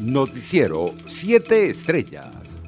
Noticiero 7 Estrellas.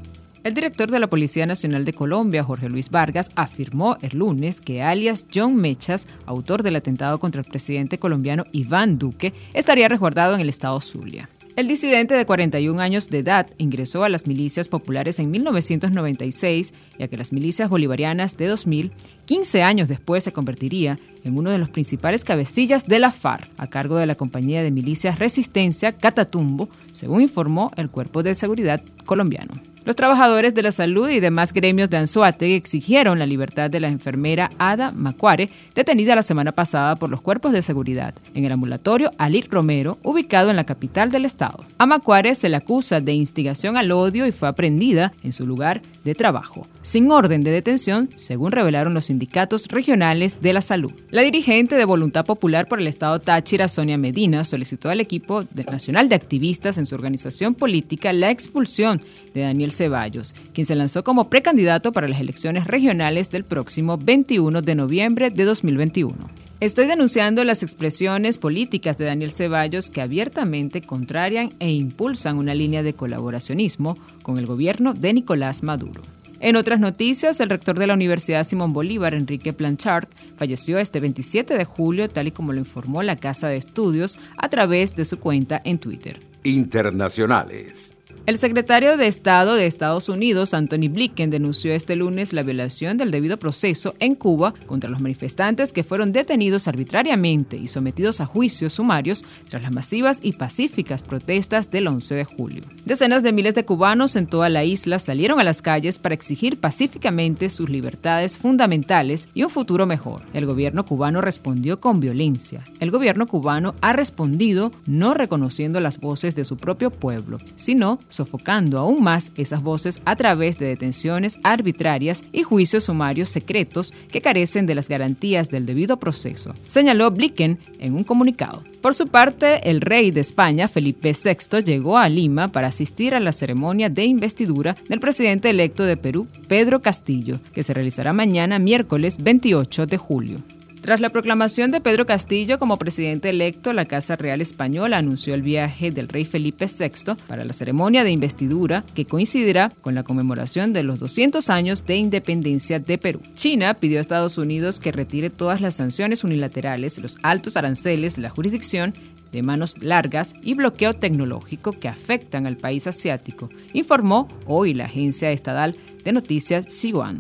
El director de la Policía Nacional de Colombia, Jorge Luis Vargas, afirmó el lunes que alias John Mechas, autor del atentado contra el presidente colombiano Iván Duque, estaría resguardado en el estado Zulia. El disidente de 41 años de edad ingresó a las milicias populares en 1996 y que las milicias bolivarianas de 2000, 15 años después se convertiría en uno de los principales cabecillas de la FARC, a cargo de la compañía de milicias Resistencia Catatumbo, según informó el Cuerpo de Seguridad colombiano. Los trabajadores de la salud y demás gremios de Anzuate exigieron la libertad de la enfermera Ada Macuare, detenida la semana pasada por los cuerpos de seguridad, en el ambulatorio Alir Romero, ubicado en la capital del estado. A Macuare se le acusa de instigación al odio y fue aprendida en su lugar de trabajo, sin orden de detención, según revelaron los sindicatos regionales de la salud. La dirigente de Voluntad Popular por el Estado Táchira, Sonia Medina, solicitó al equipo nacional de activistas en su organización política la expulsión de Daniel Ceballos, quien se lanzó como precandidato para las elecciones regionales del próximo 21 de noviembre de 2021. Estoy denunciando las expresiones políticas de Daniel Ceballos que abiertamente contrarian e impulsan una línea de colaboracionismo con el gobierno de Nicolás Maduro. En otras noticias, el rector de la Universidad Simón Bolívar, Enrique Planchard, falleció este 27 de julio, tal y como lo informó la Casa de Estudios a través de su cuenta en Twitter. Internacionales. El secretario de Estado de Estados Unidos, Anthony Blinken, denunció este lunes la violación del debido proceso en Cuba contra los manifestantes que fueron detenidos arbitrariamente y sometidos a juicios sumarios tras las masivas y pacíficas protestas del 11 de julio. Decenas de miles de cubanos en toda la isla salieron a las calles para exigir pacíficamente sus libertades fundamentales y un futuro mejor. El gobierno cubano respondió con violencia. El gobierno cubano ha respondido no reconociendo las voces de su propio pueblo, sino sofocando aún más esas voces a través de detenciones arbitrarias y juicios sumarios secretos que carecen de las garantías del debido proceso, señaló Blicken en un comunicado. Por su parte, el rey de España, Felipe VI, llegó a Lima para asistir a la ceremonia de investidura del presidente electo de Perú, Pedro Castillo, que se realizará mañana miércoles 28 de julio. Tras la proclamación de Pedro Castillo como presidente electo, la Casa Real Española anunció el viaje del rey Felipe VI para la ceremonia de investidura que coincidirá con la conmemoración de los 200 años de independencia de Perú. China pidió a Estados Unidos que retire todas las sanciones unilaterales, los altos aranceles, la jurisdicción de manos largas y bloqueo tecnológico que afectan al país asiático, informó hoy la agencia estatal de noticias Xinhua.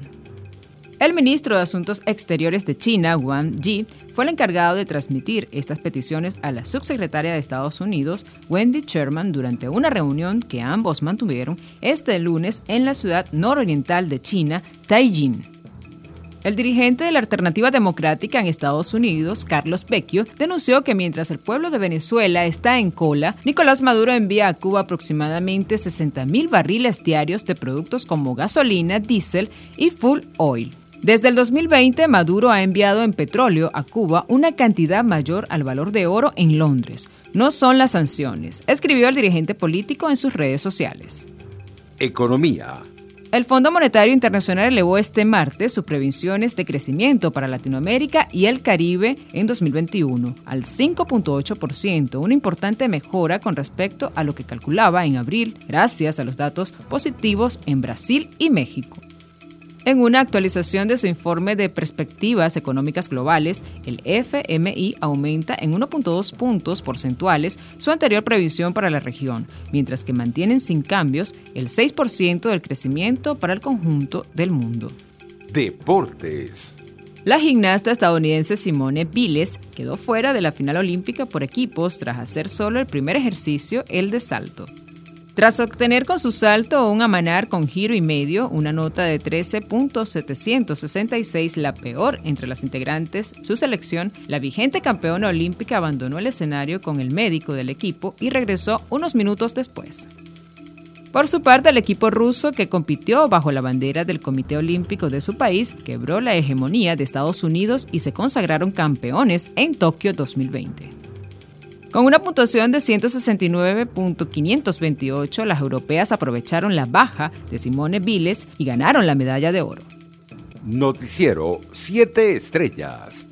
El ministro de Asuntos Exteriores de China, Wang Yi, fue el encargado de transmitir estas peticiones a la subsecretaria de Estados Unidos, Wendy Sherman, durante una reunión que ambos mantuvieron este lunes en la ciudad nororiental de China, Taiyín. El dirigente de la Alternativa Democrática en Estados Unidos, Carlos Vecchio, denunció que mientras el pueblo de Venezuela está en cola, Nicolás Maduro envía a Cuba aproximadamente 60.000 barriles diarios de productos como gasolina, diésel y full oil. Desde el 2020, Maduro ha enviado en petróleo a Cuba una cantidad mayor al valor de oro en Londres. No son las sanciones, escribió el dirigente político en sus redes sociales. Economía. El Fondo Monetario Internacional elevó este martes sus previsiones de crecimiento para Latinoamérica y el Caribe en 2021 al 5.8%, una importante mejora con respecto a lo que calculaba en abril, gracias a los datos positivos en Brasil y México. En una actualización de su informe de perspectivas económicas globales, el FMI aumenta en 1.2 puntos porcentuales su anterior previsión para la región, mientras que mantienen sin cambios el 6% del crecimiento para el conjunto del mundo. Deportes. La gimnasta estadounidense Simone Biles quedó fuera de la final olímpica por equipos tras hacer solo el primer ejercicio, el de salto. Tras obtener con su salto un amanar con giro y medio, una nota de 13.766, la peor entre las integrantes, su selección, la vigente campeona olímpica abandonó el escenario con el médico del equipo y regresó unos minutos después. Por su parte, el equipo ruso que compitió bajo la bandera del Comité Olímpico de su país quebró la hegemonía de Estados Unidos y se consagraron campeones en Tokio 2020. Con una puntuación de 169.528, las europeas aprovecharon la baja de Simone Biles y ganaron la medalla de oro. Noticiero 7 Estrellas.